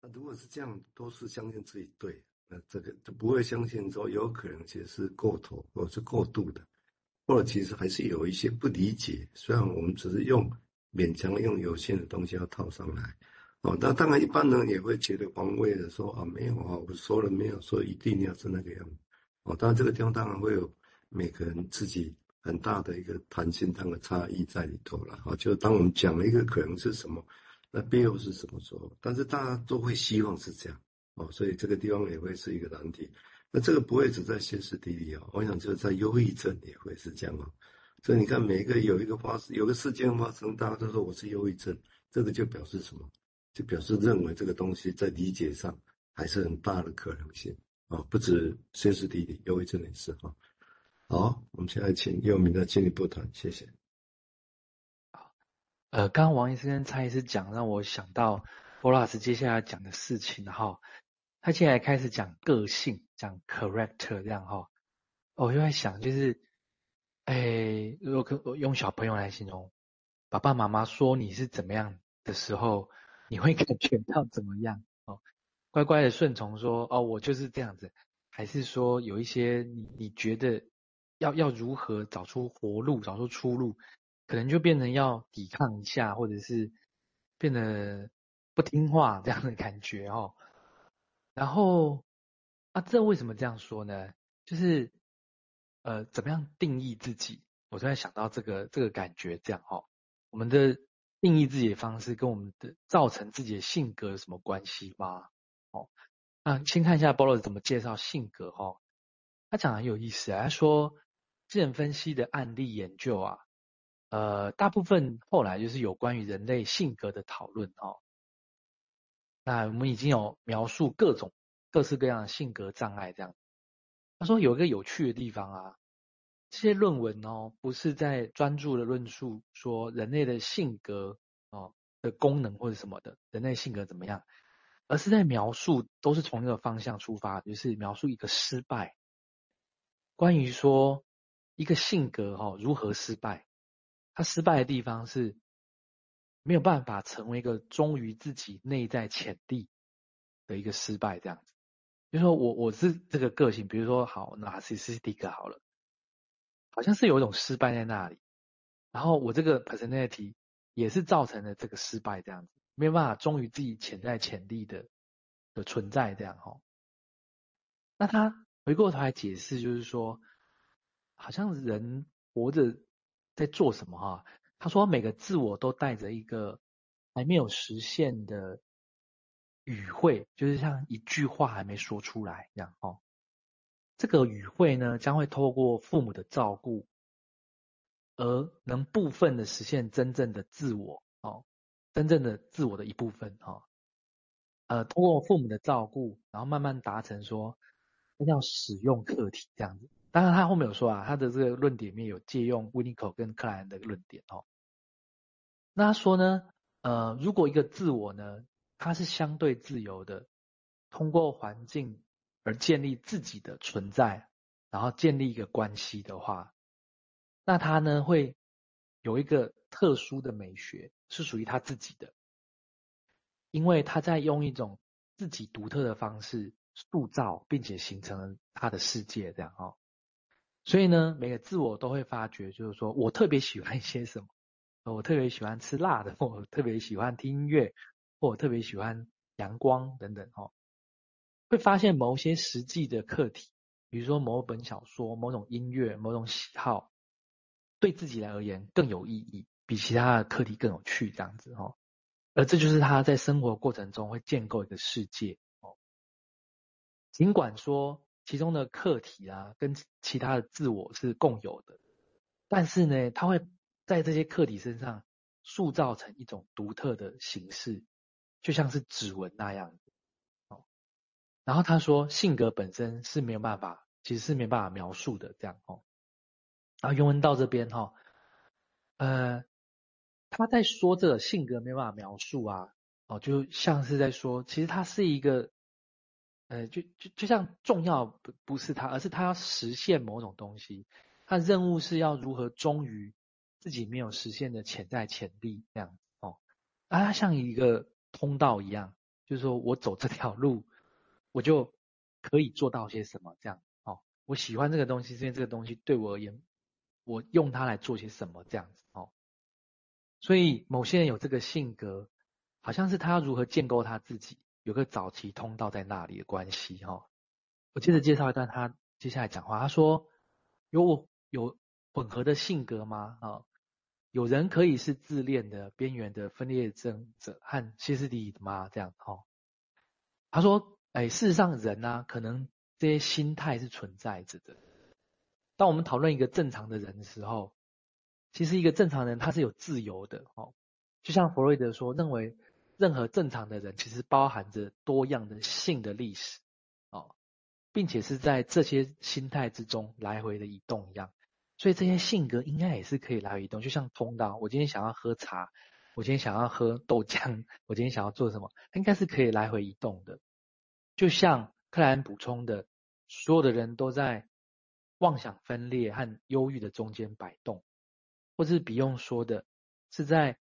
那如果是这样，都是相信自己对，那这个就不会相信说有可能其实是过头或者是过度的，或者其实还是有一些不理解。虽然我们只是用勉强用有限的东西要套上来，哦，那当然一般人也会觉得防卫的说啊，没有啊，我说了没有说一定要是那个样子，哦，当然这个地方当然会有每个人自己很大的一个弹性上的差异在里头了，哦，就当我们讲了一个可能是什么。那背后是什么时候？但是大家都会希望是这样哦，所以这个地方也会是一个难题。那这个不会只在歇斯底里哦，我想就是在忧郁症也会是这样哦。所以你看，每一个有一个发生，有个事件发生，大家都说我是忧郁症，这个就表示什么？就表示认为这个东西在理解上还是很大的可能性啊，不止歇斯底里，忧郁症也是哈。好，我们现在请佑铭再进一步谈，谢谢。呃，刚刚王医生跟蔡医师讲，让我想到波拉斯接下来讲的事情哈。他接下来开始讲个性，讲 character 这样哈。我就在想，就是，哎，如果跟用小朋友来形容，爸爸妈妈说你是怎么样的时候，你会 感觉到怎么样？哦，乖乖的顺从说，哦，我就是这样子，还是说有一些你你觉得要要如何找出活路，找出出路？可能就变成要抵抗一下，或者是变得不听话这样的感觉哦。然后啊，这为什么这样说呢？就是呃，怎么样定义自己？我突然想到这个这个感觉这样哦。我们的定义自己的方式跟我们的造成自己的性格有什么关系吗？哦，那先看一下 Boros 怎么介绍性格哦。他讲的很有意思啊，他说精神分析的案例研究啊。呃，大部分后来就是有关于人类性格的讨论哦。那我们已经有描述各种各式各样的性格障碍这样。他说有一个有趣的地方啊，这些论文哦，不是在专注的论述说人类的性格哦的功能或者什么的，人类性格怎么样，而是在描述都是从一个方向出发，就是描述一个失败。关于说一个性格哦如何失败。他失败的地方是没有办法成为一个忠于自己内在潜力的一个失败，这样子。就是说我我是这个个性，比如说好 narcissistic 好了，好像是有一种失败在那里，然后我这个 personality 也是造成了这个失败，这样子没有办法忠于自己潜在潜力的的存在，这样哈。那他回过头来解释，就是说，好像人活着。在做什么哈？他说每个自我都带着一个还没有实现的语汇，就是像一句话还没说出来这样哦。这个语汇呢，将会透过父母的照顾，而能部分的实现真正的自我哦，真正的自我的一部分哈。呃，通过父母的照顾，然后慢慢达成说，要使用客体这样子。当然，他后面有说啊，他的这个论点里面有借用维尼口跟克莱恩的论点哦。那他说呢，呃，如果一个自我呢，它是相对自由的，通过环境而建立自己的存在，然后建立一个关系的话，那他呢会有一个特殊的美学，是属于他自己的，因为他在用一种自己独特的方式塑造，并且形成了他的世界，这样哦。所以呢，每个自我都会发觉，就是说我特别喜欢一些什么，我特别喜欢吃辣的，我特别喜欢听音乐，或我特别喜欢阳光等等，哦，会发现某些实际的课题，比如说某本小说、某种音乐、某种喜好，对自己来而言更有意义，比其他的课题更有趣，这样子，哦，而这就是他在生活过程中会建构一个世界，哦，尽管说。其中的客体啊，跟其他的自我是共有的，但是呢，他会在这些客体身上塑造成一种独特的形式，就像是指纹那样。哦，然后他说，性格本身是没有办法，其实是没办法描述的，这样哦。然后原文到这边哈，呃，他在说这个性格没办法描述啊，哦，就像是在说，其实它是一个。呃，就就就像重要不不是他，而是他要实现某种东西，他的任务是要如何忠于自己没有实现的潜在潜力这样子哦，啊，他像一个通道一样，就是说我走这条路，我就可以做到些什么这样哦。我喜欢这个东西，是因为这个东西对我而言，我用它来做些什么这样子哦。所以某些人有这个性格，好像是他要如何建构他自己，有个早期通道在那里的关系哈。我接着介绍一段他接下来讲话，他说有有混合的性格吗？啊？有人可以是自恋的、边缘的、分裂症者和歇斯底里的吗？这样哈，他说：“哎，事实上人呢、啊，可能这些心态是存在着的。当我们讨论一个正常的人的时候，其实一个正常人他是有自由的哦。就像弗洛伊德说，认为任何正常的人其实包含着多样的性的历史哦，并且是在这些心态之中来回的移动一样。”所以这些性格应该也是可以来回移动，就像通道。我今天想要喝茶，我今天想要喝豆浆，我今天想要做什么，应该是可以来回移动的。就像克莱恩补充的，所有的人都在妄想分裂和忧郁的中间摆动，或是比用说的，是在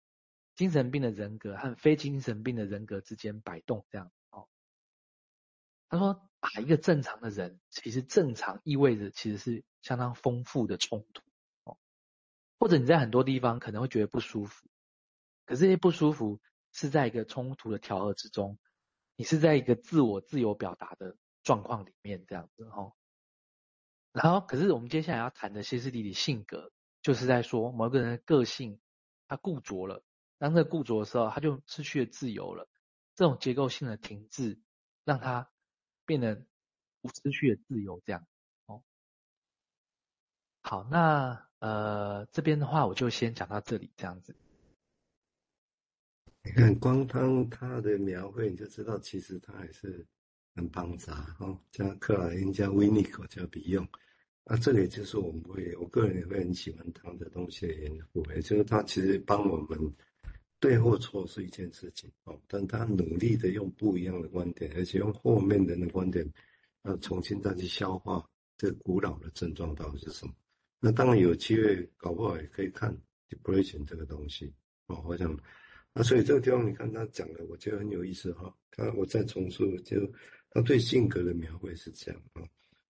精神病的人格和非精神病的人格之间摆动这样。哦，他说啊，一个正常的人，其实正常意味着其实是。相当丰富的冲突哦，或者你在很多地方可能会觉得不舒服，可是这些不舒服是在一个冲突的调和之中，你是在一个自我自由表达的状况里面这样子哦。然后，可是我们接下来要谈的歇斯底里性格，就是在说某个人的个性他固着了，当这个固着的时候，他就失去了自由了。这种结构性的停滞，让他变得失去了自由这样哦。好，那呃这边的话，我就先讲到这里，这样子。你看，光他他的描绘，你就知道其实他还是很庞杂哈，加克莱因，加维尼口，加比用。那这个也就是我们会，我个人也会很喜欢他的东西的原因，也就是他其实帮我们对或错是一件事情哦，但他努力的用不一样的观点，而且用后面人的观点，要重新再去消化这古老的症状到底是什么。那当然有机会，搞不好也可以看 depression 这个东西哦。我想，那所以这个地方你看他讲的，我觉得很有意思哈。他我再重述，就他对性格的描绘是这样啊。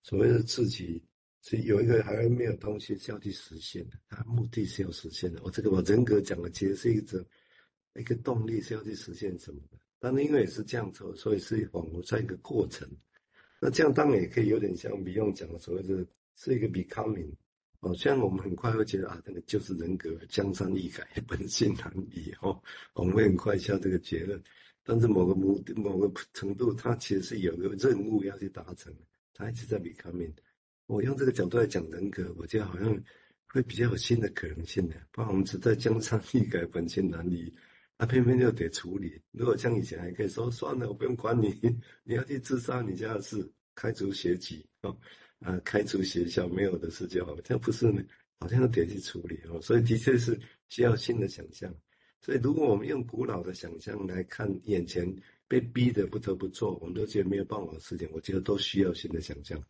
所谓的自己是有一个还没有东西是要去实现的，他目的是要实现的。我这个把人格讲的其实是一种一个动力是要去实现什么的。但因为也是这样做，所以是仿佛在一个过程。那这样当然也可以有点像不用讲的所谓的是一个 becoming。哦，虽然我们很快会觉得啊，那个就是人格，江山易改，本性难移哦，我们会很快下这个结论。但是某个目的、某个程度，它其实是有个任务要去达成，它一直在 becoming。我用这个角度来讲人格，我觉得好像会比较有新的可能性的。不然我们只在江山易改，本性难移，那偏偏就得处理。如果像以前还可以说算了，我不用管你，你要去自杀，你家的事，开除学籍哦。啊，开除学校没有的事就好，这不是呢？好像得去处理哦，所以的确是需要新的想象。所以如果我们用古老的想象来看眼前被逼的不得不做，我们都觉得没有办法的事情，我觉得都需要新的想象。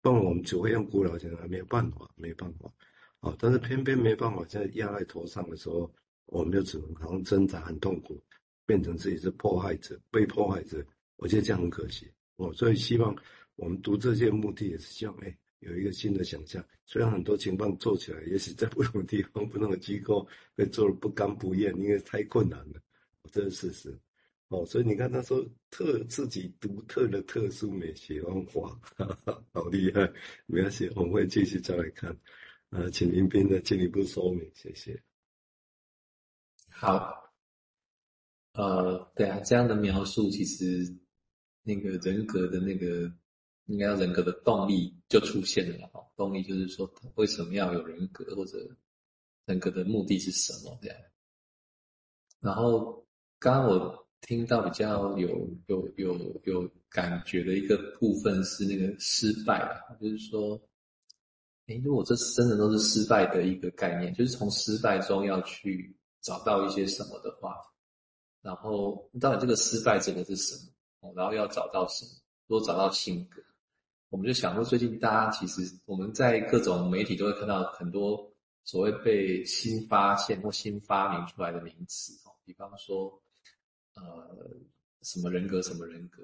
不然我们只会用古老想象，没有办法，没办法。哦，但是偏偏没办法，在压在头上的时候，我们就只能好像挣扎很痛苦，变成自己是迫害者、被迫害者。我觉得这样很可惜哦，所以希望。我们读这些目的也是希望，哎，有一个新的想象。虽然很多情况做起来，也许在不同的地方、不同的机构会做得不甘不愿，因为太困难了，这是事实。哦，所以你看他说特自己独特的特殊美学方法，哈哈，好厉害。没关系，我们会继续再来看。呃，请林斌的进一步说明，谢谢。好，呃，对啊，这样的描述其实那个人格的那个。应该要人格的动力就出现了哈，动力就是说为什么要有人格，或者人格的目的是什么这样。然后刚刚我听到比较有有有有感觉的一个部分是那个失败啊，就是说，诶，如果这真的都是失败的一个概念，就是从失败中要去找到一些什么的话，然后到底这个失败指的是什么？然后要找到什么？多找到性格。我们就想说，最近大家其实我们在各种媒体都会看到很多所谓被新发现或新发明出来的名词哦，比方说，呃，什么人格什么人格，